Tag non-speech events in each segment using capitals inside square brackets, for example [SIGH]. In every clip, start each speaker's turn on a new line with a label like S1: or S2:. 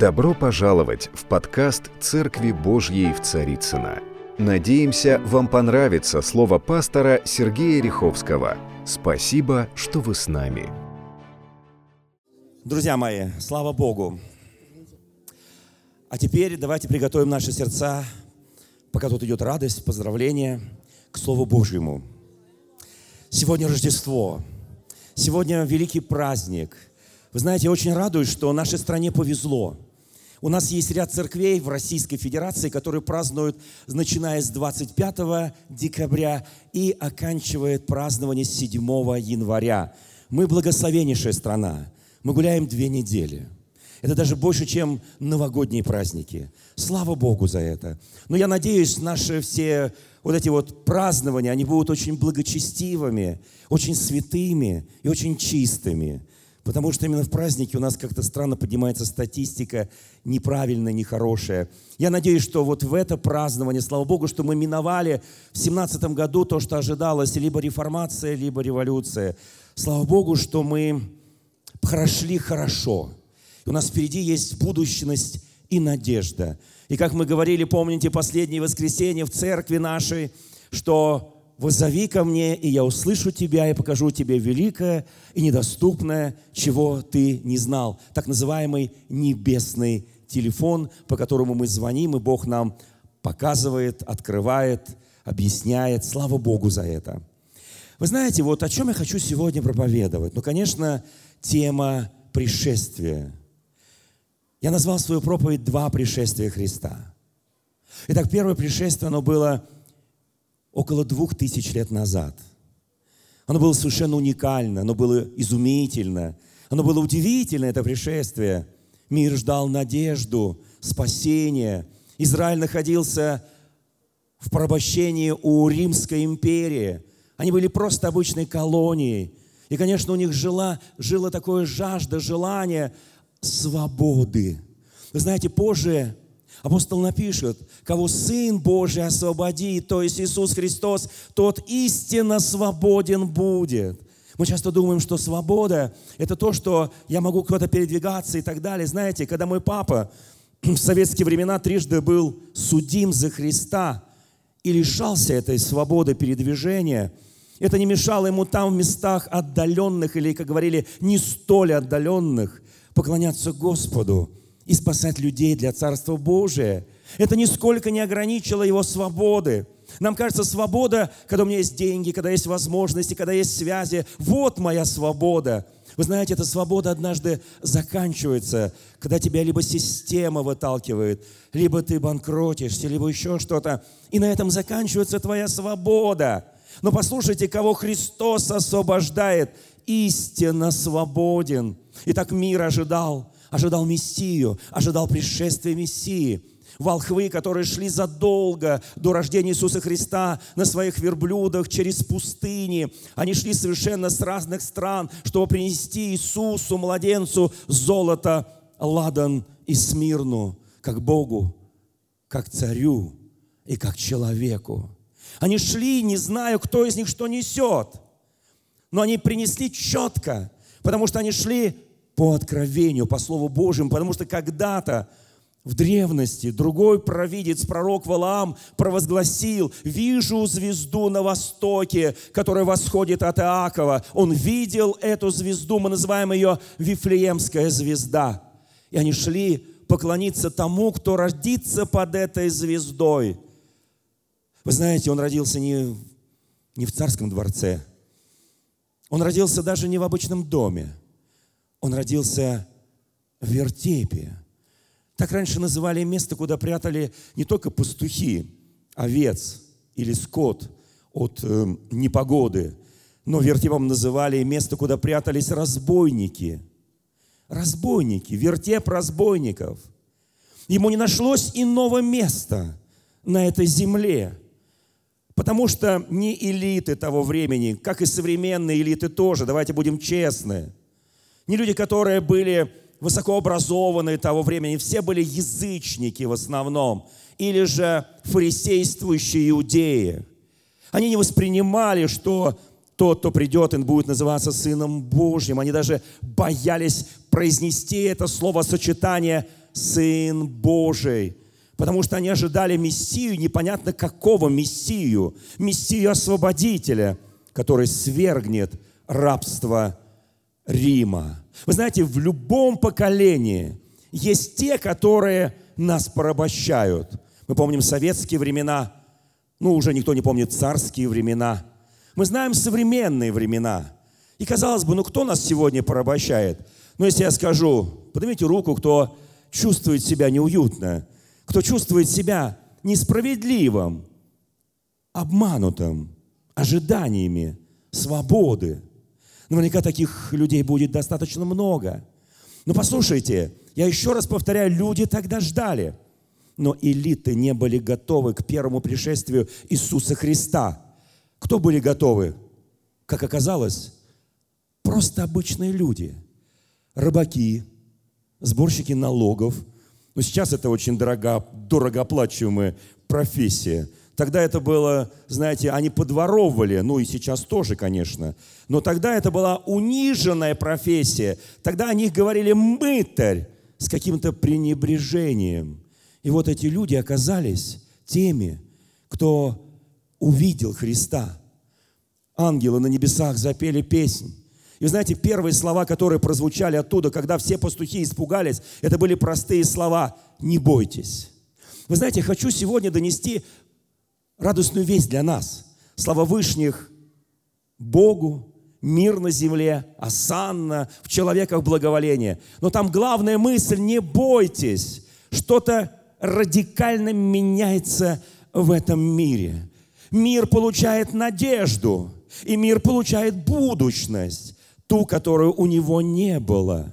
S1: Добро пожаловать в подкаст «Церкви Божьей в Царицыно». Надеемся, вам понравится слово пастора Сергея Риховского. Спасибо, что вы с нами.
S2: Друзья мои, слава Богу. А теперь давайте приготовим наши сердца, пока тут идет радость, поздравление, к Слову Божьему. Сегодня Рождество. Сегодня великий праздник. Вы знаете, я очень радуюсь, что нашей стране повезло – у нас есть ряд церквей в Российской Федерации, которые празднуют, начиная с 25 декабря и оканчивает празднование 7 января. Мы благословеннейшая страна. Мы гуляем две недели. Это даже больше, чем новогодние праздники. Слава Богу за это. Но я надеюсь, наши все вот эти вот празднования, они будут очень благочестивыми, очень святыми и очень чистыми. Потому что именно в празднике у нас как-то странно поднимается статистика неправильная, нехорошая. Я надеюсь, что вот в это празднование, слава Богу, что мы миновали в семнадцатом году то, что ожидалось, либо реформация, либо революция. Слава Богу, что мы прошли хорошо. У нас впереди есть будущность и надежда. И как мы говорили, помните, последнее воскресенье в церкви нашей, что «Возови ко мне, и я услышу тебя, и покажу тебе великое и недоступное, чего ты не знал». Так называемый небесный телефон, по которому мы звоним, и Бог нам показывает, открывает, объясняет. Слава Богу за это. Вы знаете, вот о чем я хочу сегодня проповедовать? Ну, конечно, тема пришествия. Я назвал свою проповедь «Два пришествия Христа». Итак, первое пришествие, оно было – около двух тысяч лет назад. Оно было совершенно уникально, оно было изумительно, оно было удивительно, это пришествие. Мир ждал надежду, спасения. Израиль находился в порабощении у Римской империи. Они были просто обычной колонией. И, конечно, у них жила, жило такое жажда, желание свободы. Вы знаете, позже Апостол напишет, кого Сын Божий освободит, то есть Иисус Христос, тот истинно свободен будет. Мы часто думаем, что свобода – это то, что я могу куда-то передвигаться и так далее. Знаете, когда мой папа в советские времена трижды был судим за Христа и лишался этой свободы передвижения, это не мешало ему там в местах отдаленных или, как говорили, не столь отдаленных поклоняться Господу – и спасать людей для Царства Божия. Это нисколько не ограничило его свободы. Нам кажется, свобода, когда у меня есть деньги, когда есть возможности, когда есть связи. Вот моя свобода. Вы знаете, эта свобода однажды заканчивается, когда тебя либо система выталкивает, либо ты банкротишься, либо еще что-то. И на этом заканчивается твоя свобода. Но послушайте, кого Христос освобождает, истинно свободен. И так мир ожидал ожидал Мессию, ожидал пришествия Мессии. Волхвы, которые шли задолго до рождения Иисуса Христа на своих верблюдах через пустыни. Они шли совершенно с разных стран, чтобы принести Иисусу, младенцу, золото, ладан и смирну, как Богу, как царю и как человеку. Они шли, не зная, кто из них что несет. Но они принесли четко, потому что они шли по откровению, по Слову Божьему, потому что когда-то в древности другой провидец, пророк Валаам, провозгласил, «Вижу звезду на востоке, которая восходит от Иакова». Он видел эту звезду, мы называем ее Вифлеемская звезда. И они шли поклониться тому, кто родится под этой звездой. Вы знаете, он родился не, не в царском дворце, он родился даже не в обычном доме – он родился в вертепе. Так раньше называли место, куда прятали не только пастухи, овец или скот от э, непогоды, но вертепом называли место, куда прятались разбойники. Разбойники, вертеп разбойников. Ему не нашлось иного места на этой земле, потому что не элиты того времени, как и современные элиты тоже, давайте будем честны – не люди, которые были высокообразованные того времени, все были язычники в основном, или же фарисействующие иудеи. Они не воспринимали, что тот, кто придет, он будет называться Сыном Божьим. Они даже боялись произнести это словосочетание Сын Божий. Потому что они ожидали Мессию, непонятно какого Мессию, Мессию-освободителя, который свергнет рабство Рима. Вы знаете, в любом поколении есть те, которые нас порабощают. Мы помним советские времена, ну, уже никто не помнит царские времена. Мы знаем современные времена. И казалось бы, ну кто нас сегодня порабощает? Но если я скажу, поднимите руку, кто чувствует себя неуютно, кто чувствует себя несправедливым, обманутым, ожиданиями свободы. Наверняка таких людей будет достаточно много. Но послушайте, я еще раз повторяю, люди тогда ждали. Но элиты не были готовы к первому пришествию Иисуса Христа. Кто были готовы? Как оказалось, просто обычные люди. Рыбаки, сборщики налогов. Но сейчас это очень дорого, дорогооплачиваемая профессия. Тогда это было, знаете, они подворовывали, ну и сейчас тоже, конечно. Но тогда это была униженная профессия. Тогда о них говорили «мытарь» с каким-то пренебрежением. И вот эти люди оказались теми, кто увидел Христа. Ангелы на небесах запели песнь. И знаете, первые слова, которые прозвучали оттуда, когда все пастухи испугались, это были простые слова «не бойтесь». Вы знаете, хочу сегодня донести радостную весть для нас. Слава Вышних Богу, мир на земле, осанна, в человеках благоволение. Но там главная мысль – не бойтесь. Что-то радикально меняется в этом мире. Мир получает надежду, и мир получает будущность, ту, которую у него не было.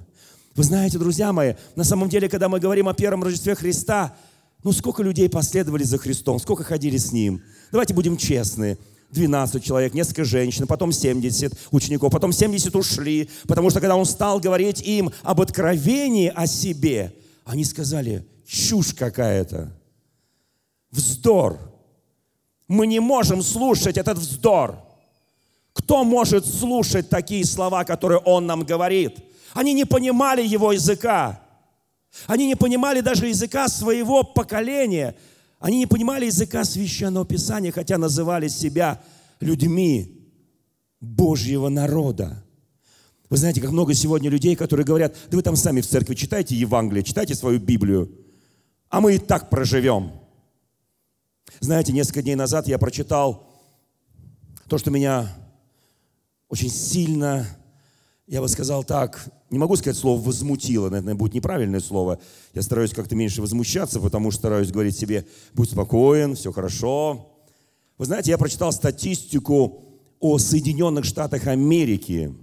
S2: Вы знаете, друзья мои, на самом деле, когда мы говорим о первом Рождестве Христа – ну, сколько людей последовали за Христом, сколько ходили с Ним? Давайте будем честны. 12 человек, несколько женщин, потом 70 учеников, потом 70 ушли, потому что когда он стал говорить им об откровении о себе, они сказали, чушь какая-то, вздор. Мы не можем слушать этот вздор. Кто может слушать такие слова, которые он нам говорит? Они не понимали его языка. Они не понимали даже языка своего поколения. Они не понимали языка священного писания, хотя называли себя людьми Божьего народа. Вы знаете, как много сегодня людей, которые говорят, да вы там сами в церкви читайте Евангелие, читайте свою Библию, а мы и так проживем. Знаете, несколько дней назад я прочитал то, что меня очень сильно я бы сказал так, не могу сказать слово «возмутило», наверное, будет неправильное слово. Я стараюсь как-то меньше возмущаться, потому что стараюсь говорить себе «будь спокоен, все хорошо». Вы знаете, я прочитал статистику о Соединенных Штатах Америки,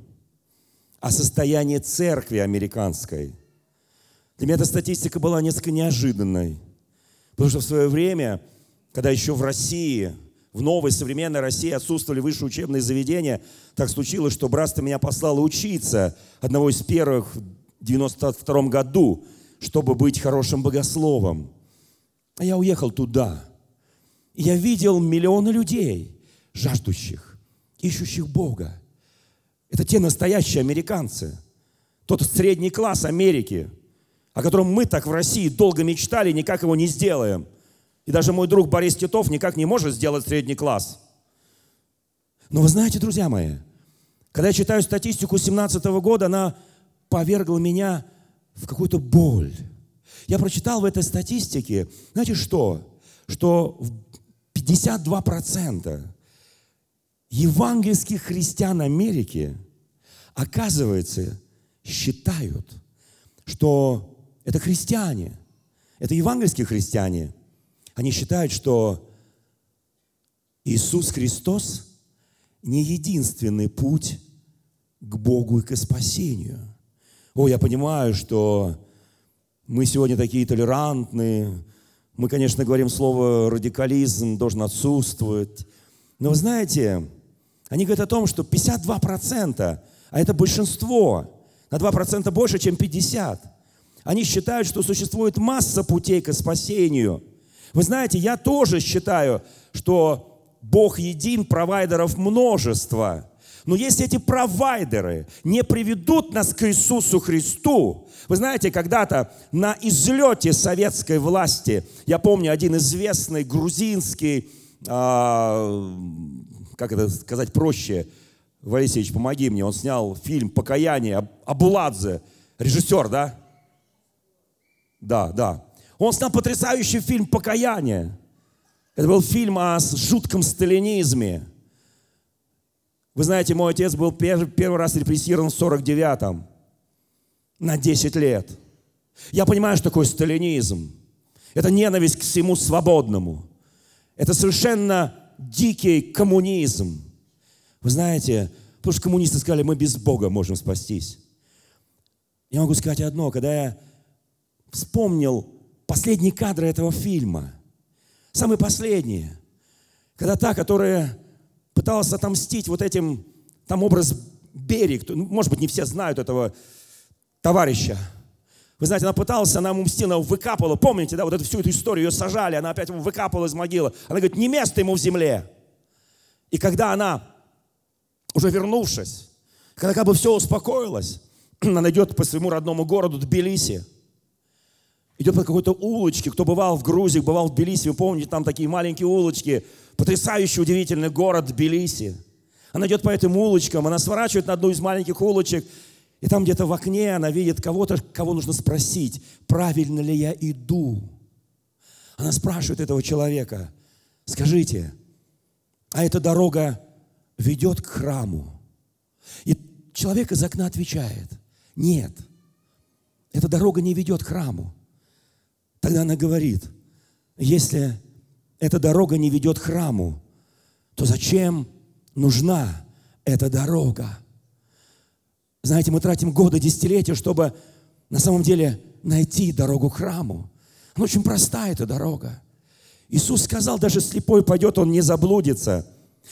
S2: о состоянии церкви американской. Для меня эта статистика была несколько неожиданной, потому что в свое время, когда еще в России – в новой современной России отсутствовали высшие учебные заведения. Так случилось, что братство меня послало учиться одного из первых в 92 году, чтобы быть хорошим богословом. А я уехал туда. Я видел миллионы людей, жаждущих, ищущих Бога. Это те настоящие американцы. Тот средний класс Америки, о котором мы так в России долго мечтали, никак его не сделаем. И даже мой друг Борис Титов никак не может сделать средний класс. Но вы знаете, друзья мои, когда я читаю статистику 17 года, она повергла меня в какую-то боль. Я прочитал в этой статистике, знаете что? Что 52% евангельских христиан Америки, оказывается, считают, что это христиане, это евангельские христиане – они считают, что Иисус Христос не единственный путь к Богу и к спасению. О, я понимаю, что мы сегодня такие толерантные. Мы, конечно, говорим слово радикализм должен отсутствовать. Но вы знаете, они говорят о том, что 52%, а это большинство, на 2% больше, чем 50%. Они считают, что существует масса путей к спасению – вы знаете, я тоже считаю, что Бог един, провайдеров множество. Но если эти провайдеры не приведут нас к Иисусу Христу, вы знаете, когда-то на излете советской власти, я помню, один известный грузинский, а, как это сказать проще, Валерий помоги мне, он снял фильм «Покаяние», Абуладзе, режиссер, да? Да, да. Он снял потрясающий фильм «Покаяние». Это был фильм о жутком сталинизме. Вы знаете, мой отец был первый, раз репрессирован в 49-м на 10 лет. Я понимаю, что такое сталинизм. Это ненависть к всему свободному. Это совершенно дикий коммунизм. Вы знаете, потому что коммунисты сказали, мы без Бога можем спастись. Я могу сказать одно, когда я вспомнил последние кадры этого фильма, самые последние, когда та, которая пыталась отомстить вот этим, там образ Берег, ну, может быть, не все знают этого товарища. Вы знаете, она пыталась, она ему мстила, она выкапывала, помните, да, вот эту всю эту историю, ее сажали, она опять его выкапывала из могилы. Она говорит, не место ему в земле. И когда она, уже вернувшись, когда как бы все успокоилось, [CLEARS THROAT] она идет по своему родному городу Тбилиси, идет по какой-то улочке. Кто бывал в Грузии, бывал в Тбилиси, вы помните, там такие маленькие улочки. Потрясающий, удивительный город Тбилиси. Она идет по этим улочкам, она сворачивает на одну из маленьких улочек, и там где-то в окне она видит кого-то, кого нужно спросить, правильно ли я иду. Она спрашивает этого человека, скажите, а эта дорога ведет к храму? И человек из окна отвечает, нет, эта дорога не ведет к храму. Тогда она говорит, если эта дорога не ведет к храму, то зачем нужна эта дорога? Знаете, мы тратим годы, десятилетия, чтобы на самом деле найти дорогу к храму. Она очень простая, эта дорога. Иисус сказал, даже слепой пойдет, он не заблудится.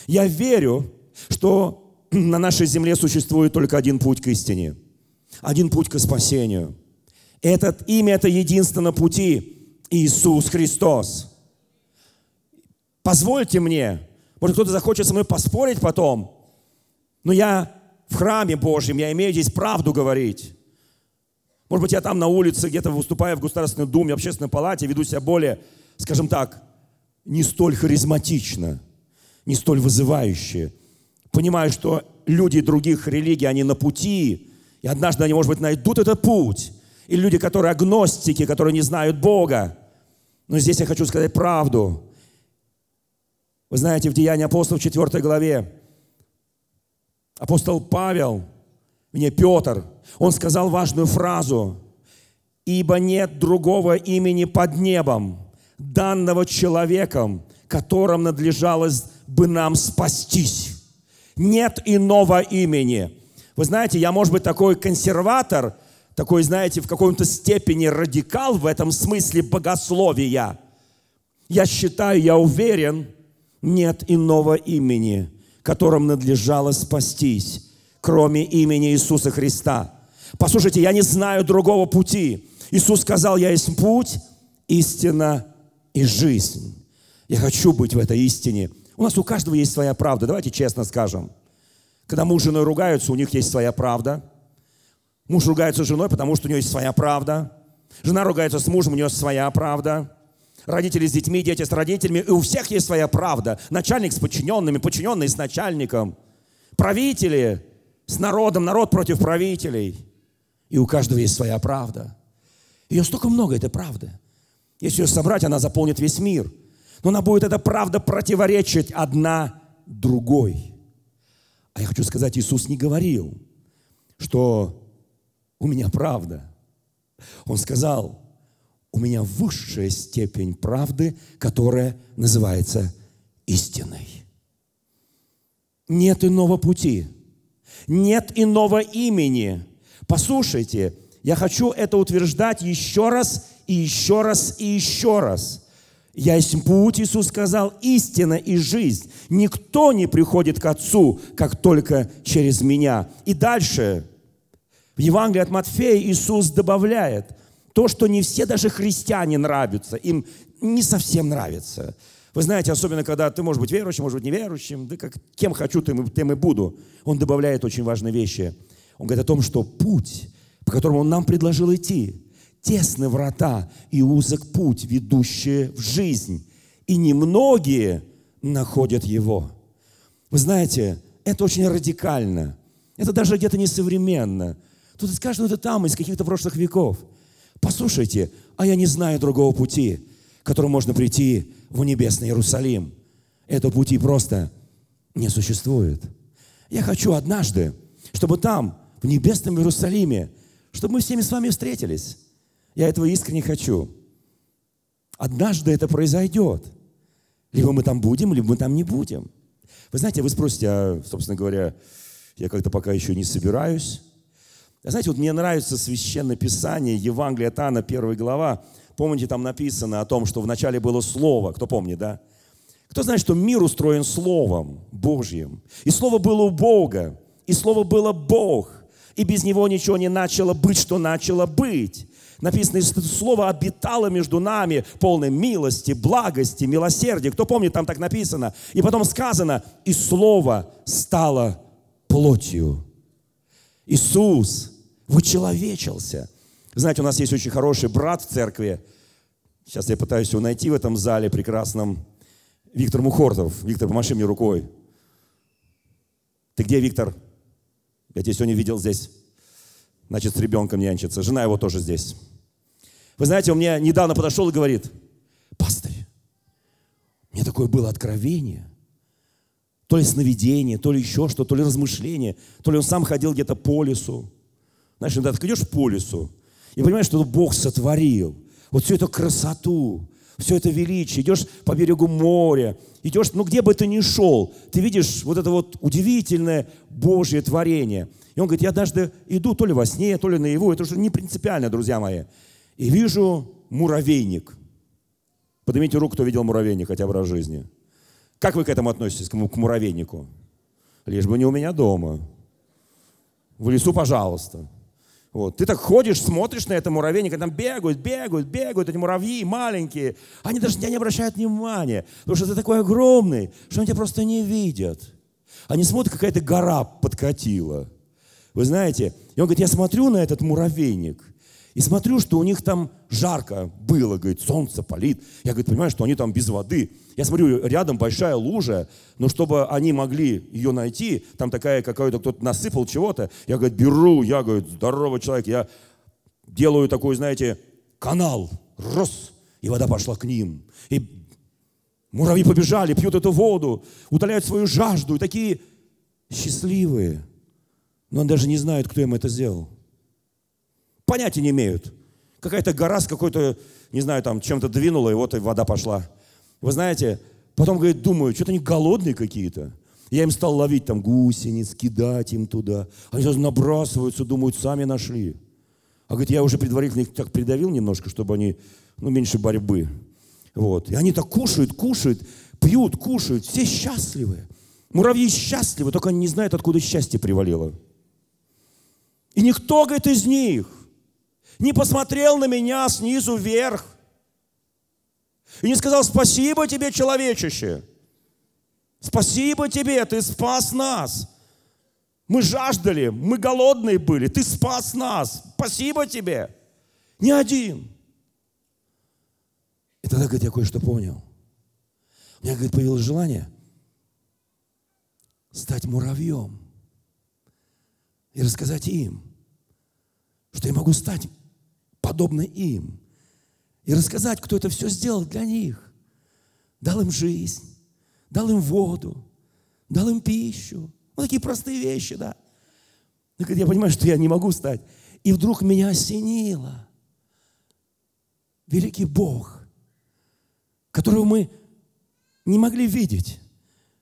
S2: Я верю, что [CLEARS THROAT] на нашей земле существует только один путь к истине, один путь к спасению – этот имя – это единственно пути Иисус Христос. Позвольте мне, может кто-то захочет со мной поспорить потом, но я в храме Божьем, я имею здесь правду говорить. Может быть, я там на улице, где-то выступая в Государственной Думе, в Общественной Палате, веду себя более, скажем так, не столь харизматично, не столь вызывающе. Понимаю, что люди других религий, они на пути, и однажды они, может быть, найдут этот путь, или люди, которые агностики, которые не знают Бога. Но здесь я хочу сказать правду. Вы знаете, в Деянии апостолов 4 главе апостол Павел, мне Петр, он сказал важную фразу. «Ибо нет другого имени под небом, данного человеком, которым надлежалось бы нам спастись. Нет иного имени». Вы знаете, я, может быть, такой консерватор, такой, знаете, в каком-то степени радикал в этом смысле богословия. Я считаю, я уверен, нет иного имени, которым надлежало спастись, кроме имени Иисуса Христа. Послушайте, я не знаю другого пути. Иисус сказал, я есть путь, истина и жизнь. Я хочу быть в этой истине. У нас у каждого есть своя правда, давайте честно скажем. Когда муж с женой ругаются, у них есть своя правда – Муж ругается с женой, потому что у нее есть своя правда. Жена ругается с мужем, у нее своя правда. Родители с детьми, дети с родителями. И у всех есть своя правда. Начальник с подчиненными, подчиненный с начальником. Правители с народом, народ против правителей. И у каждого есть своя правда. Ее столько много, этой правды. Если ее собрать, она заполнит весь мир. Но она будет, эта правда, противоречить одна другой. А я хочу сказать, Иисус не говорил, что у меня правда. Он сказал, у меня высшая степень правды, которая называется истиной. Нет иного пути, нет иного имени. Послушайте, я хочу это утверждать еще раз и еще раз и еще раз. Я есть путь, Иисус сказал, истина и жизнь. Никто не приходит к Отцу, как только через меня. И дальше в Евангелии от Матфея Иисус добавляет то, что не все даже христиане нравятся, им не совсем нравится. Вы знаете, особенно когда ты, может быть, верующим, может быть, неверующим, да как, кем хочу, тем, тем и буду. Он добавляет очень важные вещи. Он говорит о том, что путь, по которому он нам предложил идти, тесны врата и узок путь, ведущий в жизнь, и немногие находят его. Вы знаете, это очень радикально. Это даже где-то несовременно. Тут скажут, ну это там, из каких-то прошлых веков. Послушайте, а я не знаю другого пути, которым можно прийти в небесный Иерусалим. Этого пути просто не существует. Я хочу однажды, чтобы там, в небесном Иерусалиме, чтобы мы всеми с вами встретились. Я этого искренне хочу. Однажды это произойдет. Либо мы там будем, либо мы там не будем. Вы знаете, вы спросите, а, собственно говоря, я как-то пока еще не собираюсь. Знаете, вот мне нравится Священное Писание, Евангелие от Анна, первая глава. Помните, там написано о том, что вначале было Слово. Кто помнит, да? Кто знает, что мир устроен Словом Божьим? И Слово было у Бога, и Слово было Бог. И без Него ничего не начало быть, что начало быть. Написано, Слово обитало между нами, полной милости, благости, милосердия. Кто помнит, там так написано. И потом сказано, и Слово стало плотью. Иисус вычеловечился. Знаете, у нас есть очень хороший брат в церкви. Сейчас я пытаюсь его найти в этом зале прекрасном. Виктор Мухортов. Виктор, помаши мне рукой. Ты где, Виктор? Я тебя сегодня видел здесь. Значит, с ребенком нянчится. Жена его тоже здесь. Вы знаете, он мне недавно подошел и говорит, пастырь, у меня такое было откровение. То ли сновидение, то ли еще что, то ли размышление, то ли он сам ходил где-то по лесу. Знаешь, иногда ты идешь по лесу и понимаешь, что Бог сотворил. Вот всю эту красоту, все это величие. Идешь по берегу моря, идешь, ну где бы ты ни шел, ты видишь вот это вот удивительное Божье творение. И он говорит, я однажды иду то ли во сне, то ли наяву, это уже не принципиально, друзья мои и вижу муравейник. Поднимите руку, кто видел муравейник хотя бы раз в жизни. Как вы к этому относитесь, к муравейнику? Лишь бы не у меня дома. В лесу, пожалуйста. Вот. Ты так ходишь, смотришь на это муравейник, там бегают, бегают, бегают эти муравьи маленькие. Они даже не обращают внимания, потому что ты такой огромный, что они тебя просто не видят. Они смотрят, какая-то гора подкатила. Вы знаете, и он говорит, я смотрю на этот муравейник, и смотрю, что у них там жарко было, говорит, солнце палит. Я, говорит, понимаю, что они там без воды. Я смотрю, рядом большая лужа, но чтобы они могли ее найти, там такая какая-то, кто-то насыпал чего-то. Я, говорит, беру, я, говорит, здоровый человек, я делаю такой, знаете, канал, рос, и вода пошла к ним. И муравьи побежали, пьют эту воду, утоляют свою жажду, и такие счастливые. Но он даже не знает, кто им это сделал. Понятия не имеют. Какая-то гора с какой-то, не знаю, там чем-то двинула, и вот и вода пошла. Вы знаете, потом, говорит, думаю, что-то они голодные какие-то. Я им стал ловить там гусениц, кидать им туда. Они сразу набрасываются, думают, сами нашли. А говорит, я уже предварительно их так придавил немножко, чтобы они, ну, меньше борьбы. Вот. И они так кушают, кушают, пьют, кушают, все счастливы. Муравьи счастливы, только они не знают, откуда счастье привалило. И никто, говорит, из них не посмотрел на меня снизу вверх и не сказал спасибо тебе, человечище. Спасибо тебе, ты спас нас. Мы жаждали, мы голодные были, ты спас нас. Спасибо тебе. Ни один. И тогда, говорит, я кое-что понял. У меня, говорит, появилось желание стать муравьем и рассказать им, что я могу стать подобно им. И рассказать, кто это все сделал для них. Дал им жизнь, дал им воду, дал им пищу. Вот такие простые вещи, да. Но я понимаю, что я не могу стать, и вдруг меня осенило. Великий Бог, которого мы не могли видеть,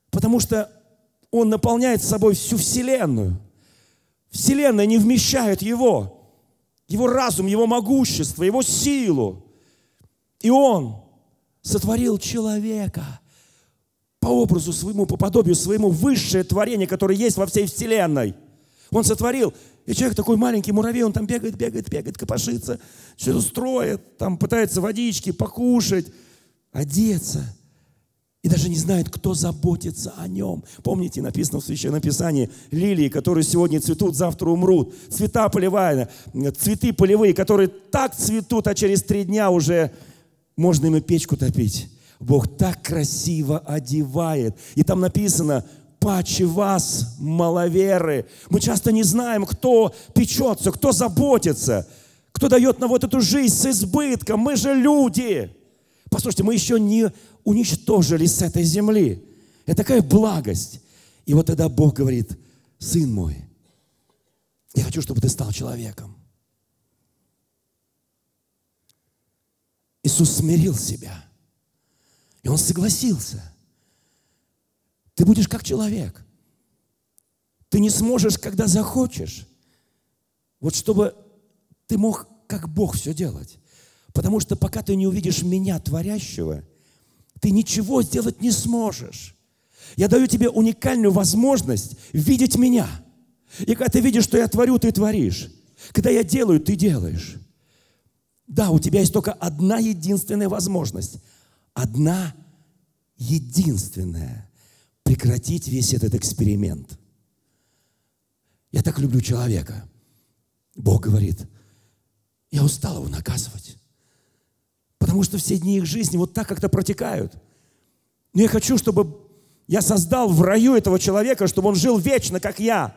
S2: потому что Он наполняет собой всю Вселенную. Вселенная не вмещает Его его разум, его могущество, его силу. И он сотворил человека по образу своему, по подобию своему, высшее творение, которое есть во всей вселенной. Он сотворил. И человек такой маленький муравей, он там бегает, бегает, бегает, копошится, что-то строит, там пытается водички покушать, одеться. И даже не знает, кто заботится о нем. Помните, написано в Священном Писании, лилии, которые сегодня цветут, завтра умрут. Цвета полевая, цветы полевые, которые так цветут, а через три дня уже можно им печку топить. Бог так красиво одевает. И там написано, паче вас, маловеры. Мы часто не знаем, кто печется, кто заботится, кто дает нам вот эту жизнь с избытком. Мы же люди. Послушайте, мы еще не уничтожили с этой земли. Это такая благость. И вот тогда Бог говорит, сын мой, я хочу, чтобы ты стал человеком. Иисус смирил себя. И Он согласился. Ты будешь как человек. Ты не сможешь, когда захочешь. Вот чтобы ты мог как Бог все делать. Потому что пока ты не увидишь меня, творящего, ты ничего сделать не сможешь. Я даю тебе уникальную возможность видеть меня. И когда ты видишь, что я творю, ты творишь. Когда я делаю, ты делаешь. Да, у тебя есть только одна единственная возможность. Одна единственная. Прекратить весь этот эксперимент. Я так люблю человека. Бог говорит, я устал его наказывать. Потому что все дни их жизни вот так как-то протекают. Но я хочу, чтобы я создал в раю этого человека, чтобы он жил вечно, как я.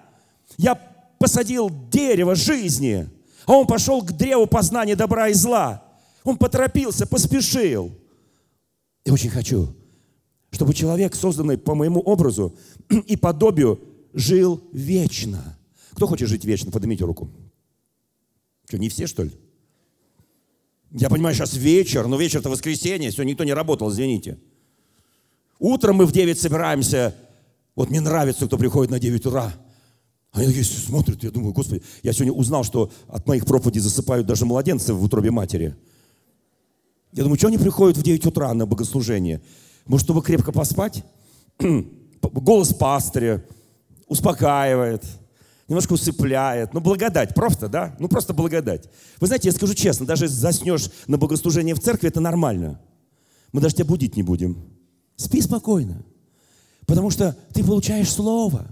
S2: Я посадил дерево жизни, а он пошел к древу познания добра и зла. Он поторопился, поспешил. Я очень хочу, чтобы человек, созданный по моему образу [CLEARS THROAT] и подобию, жил вечно. Кто хочет жить вечно? Поднимите руку. Что, не все, что ли? Я понимаю, сейчас вечер, но вечер это воскресенье, все, никто не работал, извините. Утром мы в 9 собираемся. Вот мне нравится, кто приходит на 9 утра. Они такие смотрят, я думаю, Господи, я сегодня узнал, что от моих проповедей засыпают даже младенцы в утробе матери. Я думаю, что они приходят в 9 утра на богослужение? Может, чтобы крепко поспать? [CLEARS THROAT] Голос пастыря успокаивает – немножко усыпляет. Ну, благодать, просто, да? Ну, просто благодать. Вы знаете, я скажу честно, даже заснешь на богослужении в церкви, это нормально. Мы даже тебя будить не будем. Спи спокойно. Потому что ты получаешь слово.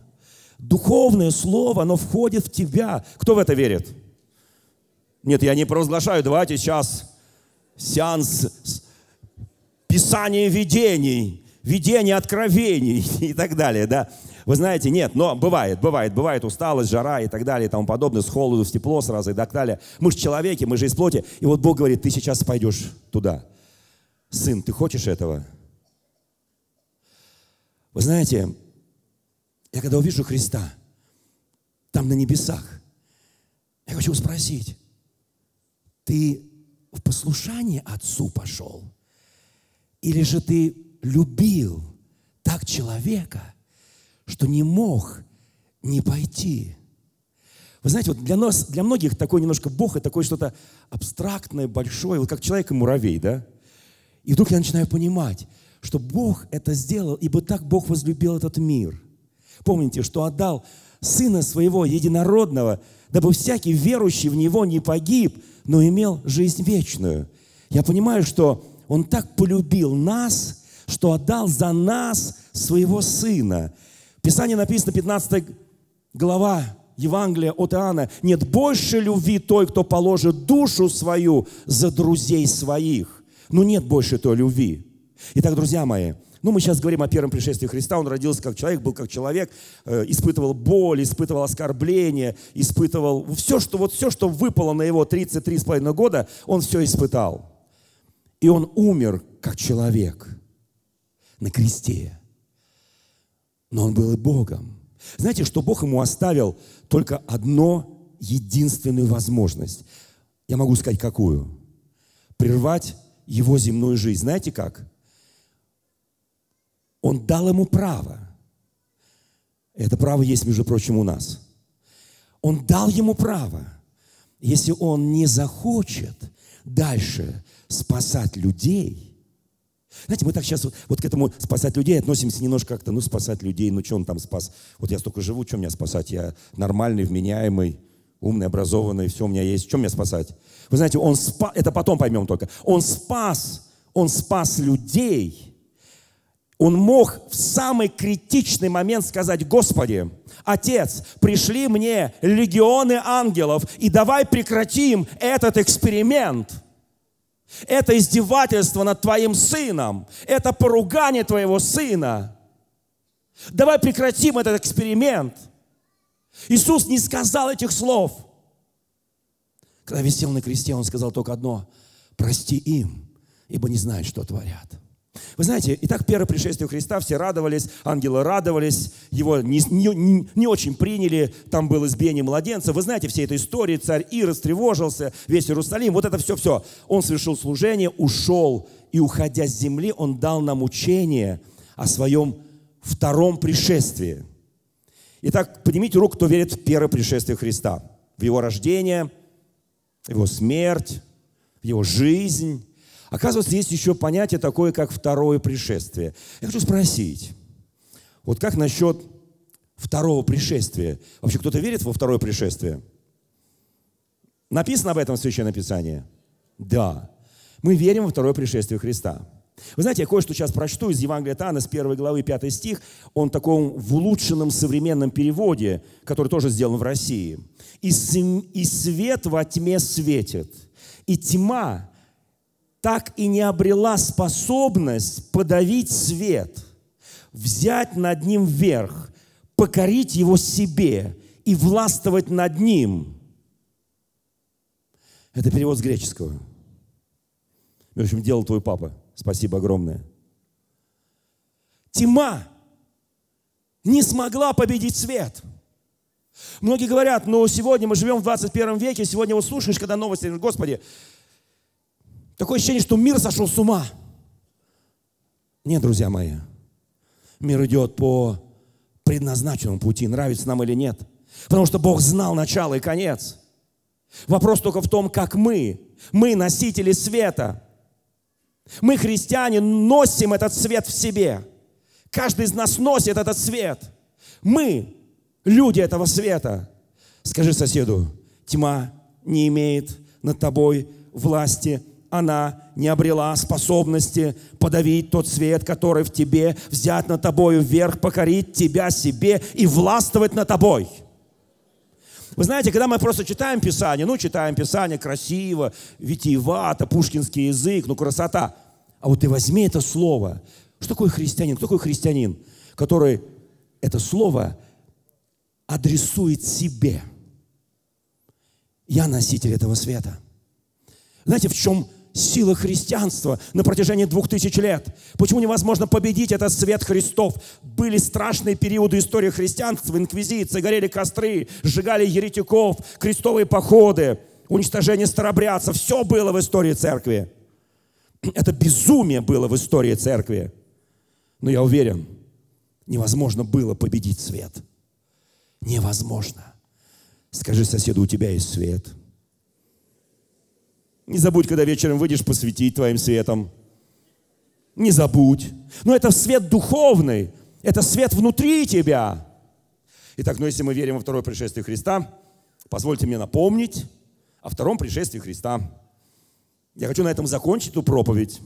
S2: Духовное слово, оно входит в тебя. Кто в это верит? Нет, я не провозглашаю. Давайте сейчас сеанс писания видений, видения откровений [LAUGHS] и так далее, да. Вы знаете, нет, но бывает, бывает, бывает усталость, жара и так далее и тому подобное, с холоду в тепло сразу и так далее. Мы же человеки, мы же из плоти. И вот Бог говорит, ты сейчас пойдешь туда. Сын, ты хочешь этого? Вы знаете, я когда увижу Христа, там на небесах, я хочу спросить, ты в послушание Отцу пошел? Или же ты любил так человека, что не мог не пойти. Вы знаете, вот для нас, для многих такой немножко Бог, это такое что-то абстрактное, большое, вот как человек и муравей, да? И вдруг я начинаю понимать, что Бог это сделал, ибо так Бог возлюбил этот мир. Помните, что отдал Сына Своего Единородного, дабы всякий верующий в Него не погиб, но имел жизнь вечную. Я понимаю, что Он так полюбил нас, что отдал за нас Своего Сына. В Писании написано, 15 глава Евангелия от Иоанна, нет больше любви той, кто положит душу свою за друзей своих. Ну нет больше той любви. Итак, друзья мои, ну, мы сейчас говорим о первом пришествии Христа. Он родился как человек, был как человек, э, испытывал боль, испытывал оскорбление, испытывал все, что, вот все, что выпало на его 33,5 года, он все испытал. И он умер как человек на кресте но он был и Богом. Знаете, что Бог ему оставил только одно единственную возможность. Я могу сказать, какую? Прервать его земную жизнь. Знаете как? Он дал ему право. Это право есть, между прочим, у нас. Он дал ему право. Если он не захочет дальше спасать людей – знаете, мы так сейчас вот, вот к этому спасать людей относимся немножко как-то, ну, спасать людей, ну, что он там спас? Вот я столько живу, что меня спасать? Я нормальный, вменяемый, умный, образованный, все у меня есть. Что меня спасать? Вы знаете, он спас, это потом поймем только. Он спас, он спас людей. он мог в самый критичный момент сказать, Господи, Отец, пришли мне легионы ангелов, и давай прекратим этот эксперимент. Это издевательство над твоим сыном. Это поругание твоего сына. Давай прекратим этот эксперимент. Иисус не сказал этих слов. Когда висел на кресте, Он сказал только одно. Прости им, ибо не знают, что творят. Вы знаете, и так первое пришествие Христа, все радовались, ангелы радовались, его не, не, не очень приняли, там было избиение младенца. Вы знаете все этой истории, царь Ир растревожился, весь Иерусалим, вот это все-все. Он совершил служение, ушел, и уходя с земли, он дал нам учение о своем втором пришествии. Итак, поднимите руку, кто верит в первое пришествие Христа, в его рождение, в его смерть, в его жизнь, Оказывается, есть еще понятие такое, как второе пришествие. Я хочу спросить, вот как насчет второго пришествия? Вообще кто-то верит во второе пришествие? Написано об этом в Священном Писании? Да. Мы верим во второе пришествие Христа. Вы знаете, я кое-что сейчас прочту из Евангелия Тана, с первой главы, пятый стих. Он в таком в улучшенном современном переводе, который тоже сделан в России. «И, и свет во тьме светит, и тьма так и не обрела способность подавить свет, взять над ним верх, покорить его себе и властвовать над ним. Это перевод с греческого. В общем, делал твой папа. Спасибо огромное. Тьма не смогла победить свет. Многие говорят, ну сегодня мы живем в 21 веке, сегодня вот слушаешь, когда новости, Господи, Такое ощущение, что мир сошел с ума. Нет, друзья мои. Мир идет по предназначенному пути, нравится нам или нет. Потому что Бог знал начало и конец. Вопрос только в том, как мы, мы носители света. Мы, христиане, носим этот свет в себе. Каждый из нас носит этот свет. Мы, люди этого света. Скажи соседу, тьма не имеет над тобой власти она не обрела способности подавить тот свет, который в тебе, взять над тобою вверх, покорить тебя себе и властвовать над тобой. Вы знаете, когда мы просто читаем Писание, ну, читаем Писание красиво, витиевато, пушкинский язык, ну, красота. А вот ты возьми это слово. Что такое христианин? Кто такой христианин, который это слово адресует себе? Я носитель этого света. Знаете, в чем сила христианства на протяжении двух тысяч лет. Почему невозможно победить этот свет Христов? Были страшные периоды истории христианства, инквизиции, горели костры, сжигали еретиков, крестовые походы, уничтожение старобрядцев. Все было в истории церкви. Это безумие было в истории церкви. Но я уверен, невозможно было победить свет. Невозможно. Скажи соседу, у тебя есть свет – не забудь, когда вечером выйдешь посветить твоим светом. Не забудь. Но это свет духовный. Это свет внутри тебя. Итак, ну если мы верим во второе пришествие Христа, позвольте мне напомнить о втором пришествии Христа. Я хочу на этом закончить эту проповедь.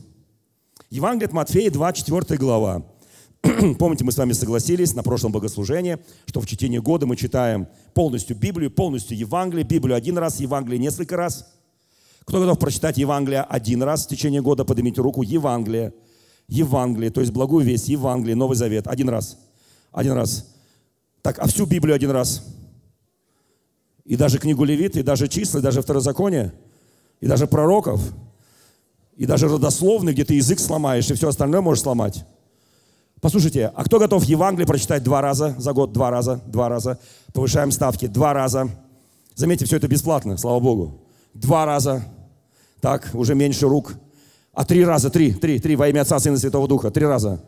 S2: Евангелие от Матфея, 24 глава. [CLEARS THROAT] Помните, мы с вами согласились на прошлом богослужении, что в течение года мы читаем полностью Библию, полностью Евангелие, Библию один раз, Евангелие несколько раз – кто готов прочитать Евангелие один раз в течение года? Поднимите руку. Евангелие. Евангелие, то есть благую весть, Евангелие, Новый Завет. Один раз. Один раз. Так, а всю Библию один раз. И даже книгу Левит, и даже числа, и даже второзаконие, и даже пророков, и даже родословный, где ты язык сломаешь, и все остальное можешь сломать. Послушайте, а кто готов Евангелие прочитать два раза за год? Два раза, два раза. Повышаем ставки, два раза. Заметьте, все это бесплатно, слава Богу. Два раза. Так, уже меньше рук. А три раза, три, три, три во имя Отца, Сына и Святого Духа. Три раза.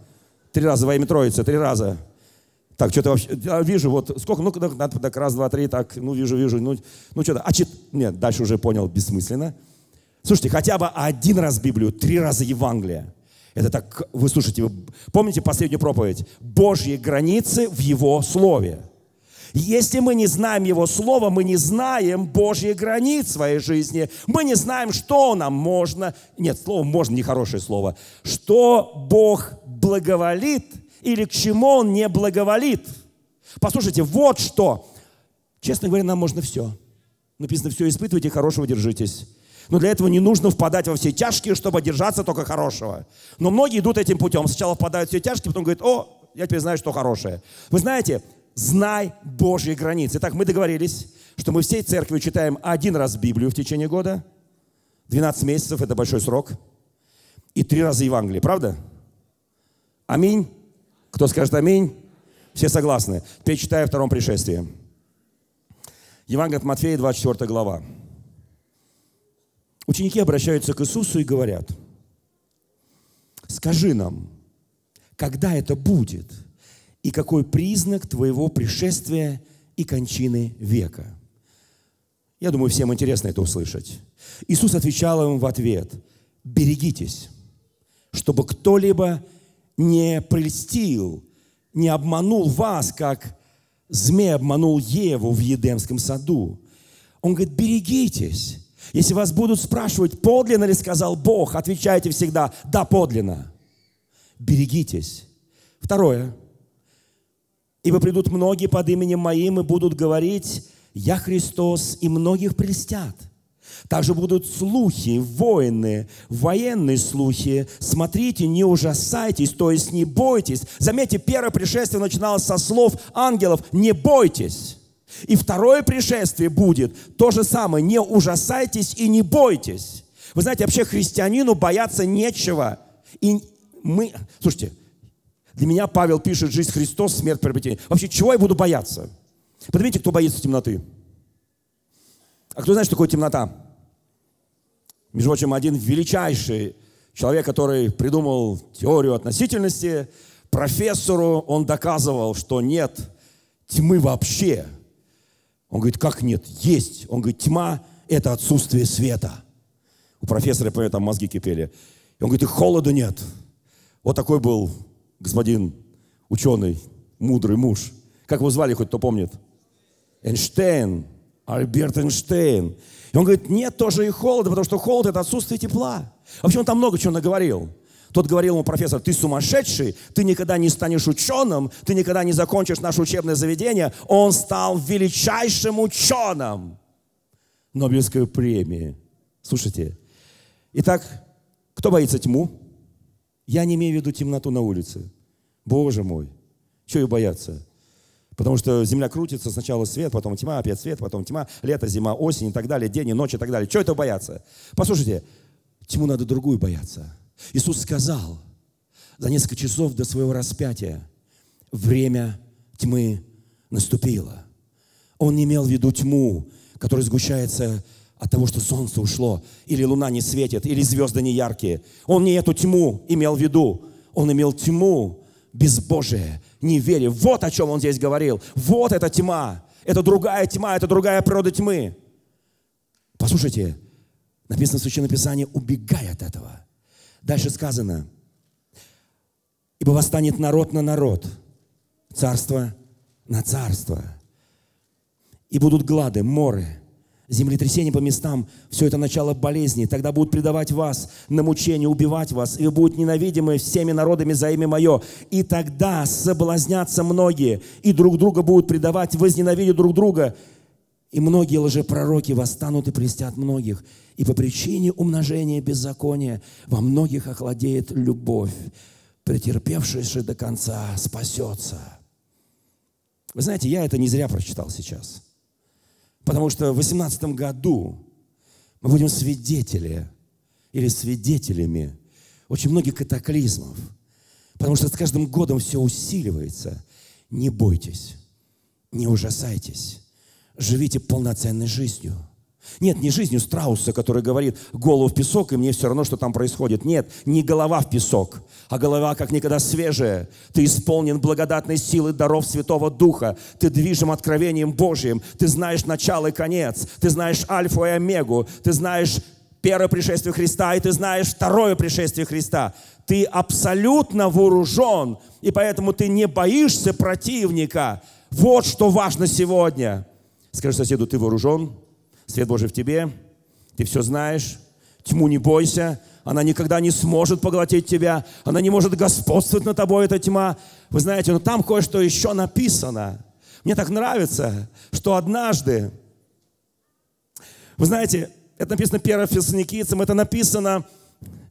S2: Три раза во имя Троицы, три раза. Так, что-то вообще, я вижу, вот сколько, ну, так, так, раз, два, три, так, ну, вижу, вижу, ну, ну что-то, а чит, нет, дальше уже понял, бессмысленно. Слушайте, хотя бы один раз Библию, три раза Евангелие. Это так, вы слушайте, вы помните последнюю проповедь? Божьи границы в Его Слове. Если мы не знаем Его Слова, мы не знаем Божьи границ своей жизни. Мы не знаем, что нам можно. Нет, слово «можно» нехорошее слово. Что Бог благоволит или к чему Он не благоволит. Послушайте, вот что. Честно говоря, нам можно все. Написано, все испытывайте, хорошего держитесь. Но для этого не нужно впадать во все тяжкие, чтобы держаться только хорошего. Но многие идут этим путем. Сначала впадают в все тяжкие, потом говорят, о, я теперь знаю, что хорошее. Вы знаете, знай Божьи границы. Итак, мы договорились, что мы всей церкви читаем один раз Библию в течение года. 12 месяцев – это большой срок. И три раза Евангелие, правда? Аминь. Кто скажет аминь? Все согласны. Теперь читаю о втором пришествии. Евангелие от Матфея, 24 глава. Ученики обращаются к Иисусу и говорят, скажи нам, когда это будет, и какой признак твоего пришествия и кончины века. Я думаю, всем интересно это услышать. Иисус отвечал им в ответ, берегитесь, чтобы кто-либо не прельстил, не обманул вас, как змей обманул Еву в Едемском саду. Он говорит, берегитесь. Если вас будут спрашивать, подлинно ли сказал Бог, отвечайте всегда, да, подлинно. Берегитесь. Второе. Ибо придут многие под именем Моим и будут говорить, я Христос, и многих прельстят. Также будут слухи, воины, военные слухи. Смотрите, не ужасайтесь, то есть не бойтесь. Заметьте, первое пришествие начиналось со слов ангелов «не бойтесь». И второе пришествие будет то же самое «не ужасайтесь и не бойтесь». Вы знаете, вообще христианину бояться нечего. И мы, слушайте, для меня Павел пишет «Жизнь Христос, смерть приобретение». Вообще, чего я буду бояться? Поднимите, кто боится темноты. А кто знает, что такое темнота? Между прочим, один величайший человек, который придумал теорию относительности, профессору он доказывал, что нет тьмы вообще. Он говорит, как нет? Есть. Он говорит, тьма – это отсутствие света. У профессора, по там мозги кипели. И он говорит, и холода нет. Вот такой был господин ученый, мудрый муж. Как его звали, хоть кто помнит? Эйнштейн. Альберт Эйнштейн. И он говорит, нет тоже и холода, потому что холод – это отсутствие тепла. Вообще он там много чего наговорил. Тот говорил ему, профессор, ты сумасшедший, ты никогда не станешь ученым, ты никогда не закончишь наше учебное заведение. Он стал величайшим ученым. Нобелевской премии. Слушайте. Итак, кто боится тьму? Я не имею в виду темноту на улице. Боже мой. Чего ее бояться? Потому что земля крутится, сначала свет, потом тьма, опять свет, потом тьма, лето, зима, осень и так далее, день и ночь и так далее. Чего этого бояться? Послушайте, тьму надо другую бояться. Иисус сказал за несколько часов до своего распятия, время тьмы наступило. Он не имел в виду тьму, которая сгущается от того, что солнце ушло, или луна не светит, или звезды не яркие. Он не эту тьму имел в виду. Он имел тьму безбожие, неверие. Вот о чем он здесь говорил. Вот эта тьма. Это другая тьма, это другая природа тьмы. Послушайте, написано в Священном Писании, убегай от этого. Дальше сказано, ибо восстанет народ на народ, царство на царство. И будут глады, моры, землетрясение по местам, все это начало болезни. Тогда будут предавать вас на мучение, убивать вас, и вы будете ненавидимы всеми народами за имя Мое. И тогда соблазнятся многие, и друг друга будут предавать, возненавидят друг друга. И многие лжепророки восстанут и престят многих. И по причине умножения беззакония во многих охладеет любовь. Претерпевший же до конца спасется. Вы знаете, я это не зря прочитал сейчас – Потому что в 2018 году мы будем свидетели или свидетелями очень многих катаклизмов. Потому что с каждым годом все усиливается. Не бойтесь, не ужасайтесь. Живите полноценной жизнью – нет, не жизнью страуса, который говорит голову в песок, и мне все равно, что там происходит. Нет, не голова в песок, а голова как никогда свежая. Ты исполнен благодатной силы даров Святого Духа. Ты движим откровением Божьим. Ты знаешь начало и конец. Ты знаешь альфу и омегу. Ты знаешь первое пришествие Христа, и ты знаешь второе пришествие Христа. Ты абсолютно вооружен, и поэтому ты не боишься противника. Вот что важно сегодня. Скажи соседу, ты вооружен, свет Божий в тебе, ты все знаешь, тьму не бойся, она никогда не сможет поглотить тебя, она не может господствовать над тобой, эта тьма. Вы знаете, но там кое-что еще написано. Мне так нравится, что однажды, вы знаете, это написано 1 Фессалоникийцам, это написано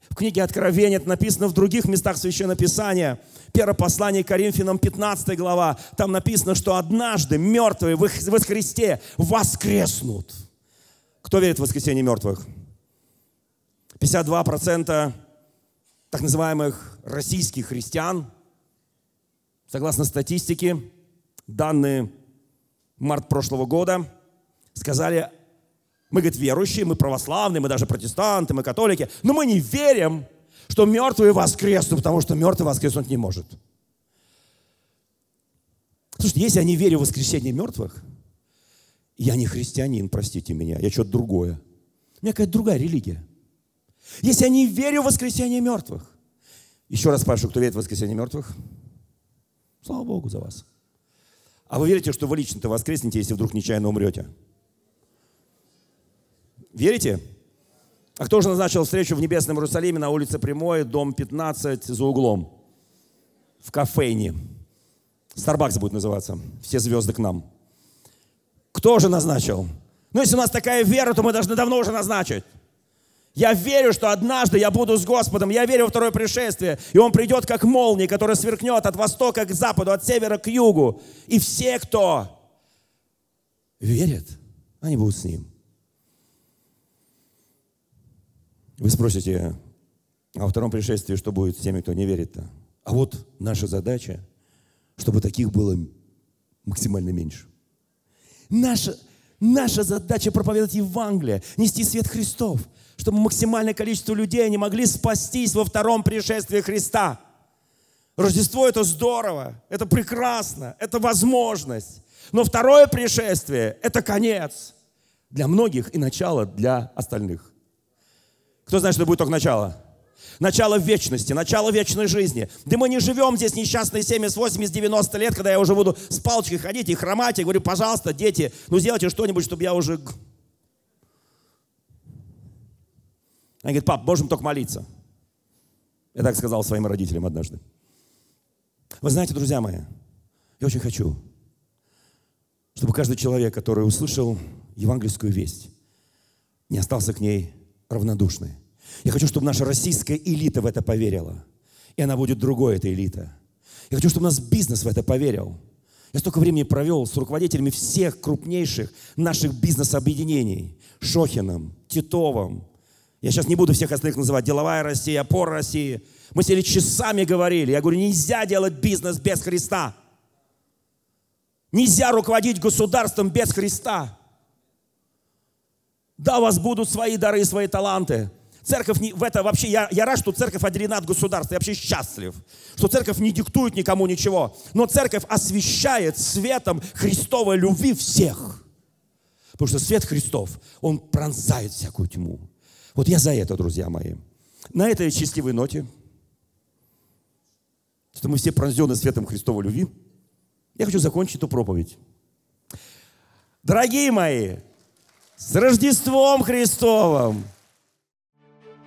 S2: в книге Откровения, это написано в других местах Священного Писания. Первое послание Коринфянам, 15 глава. Там написано, что однажды мертвые в Христе воскреснут. Кто верит в воскресение мертвых? 52% так называемых российских христиан, согласно статистике, данные март прошлого года, сказали, мы, говорит, верующие, мы православные, мы даже протестанты, мы католики, но мы не верим, что мертвые воскреснут, потому что мертвый воскреснуть не может. Слушайте, если я не верю в воскресение мертвых, я не христианин, простите меня, я что-то другое. У меня какая-то другая религия. Если я не верю в воскресение мертвых, еще раз спрашиваю, кто верит в воскресение мертвых? Слава Богу за вас. А вы верите, что вы лично-то воскреснете, если вдруг нечаянно умрете? Верите? А кто же назначил встречу в Небесном Иерусалиме на улице Прямой, дом 15, за углом? В кафейне. Старбакс будет называться. Все звезды к нам. Кто же назначил? Ну, если у нас такая вера, то мы должны давно уже назначить. Я верю, что однажды я буду с Господом. Я верю во второе пришествие. И Он придет как молния, которая сверкнет от востока к западу, от севера к югу. И все, кто верит, они будут с Ним. Вы спросите, а во втором пришествии что будет с теми, кто не верит-то? А вот наша задача, чтобы таких было максимально меньше. Наша, наша задача проповедовать Евангелие, нести свет Христов чтобы максимальное количество людей они могли спастись во втором пришествии Христа. Рождество – это здорово, это прекрасно, это возможность. Но второе пришествие – это конец для многих и начало для остальных. Кто знает, что это будет только начало? Начало вечности, начало вечной жизни. Да мы не живем здесь несчастные 70, 80, 90 лет, когда я уже буду с палочкой ходить и хромать. И говорю, пожалуйста, дети, ну сделайте что-нибудь, чтобы я уже Она говорит, пап, можем только молиться. Я так сказал своим родителям однажды. Вы знаете, друзья мои, я очень хочу, чтобы каждый человек, который услышал евангельскую весть, не остался к ней равнодушный. Я хочу, чтобы наша российская элита в это поверила. И она будет другой, эта элита. Я хочу, чтобы у нас бизнес в это поверил. Я столько времени провел с руководителями всех крупнейших наших бизнес-объединений. Шохином, Титовым, я сейчас не буду всех остальных называть. Деловая Россия, опора России. Мы сели часами говорили. Я говорю, нельзя делать бизнес без Христа. Нельзя руководить государством без Христа. Да, у вас будут свои дары, свои таланты. Церковь не, в это вообще, я, я рад, что церковь отделена от государства. Я вообще счастлив, что церковь не диктует никому ничего. Но церковь освещает светом Христовой любви всех. Потому что свет Христов, он пронзает всякую тьму. Вот я за это, друзья мои. На этой счастливой ноте, что мы все пронзены светом Христовой любви, я хочу закончить эту проповедь. Дорогие мои, с Рождеством Христовым!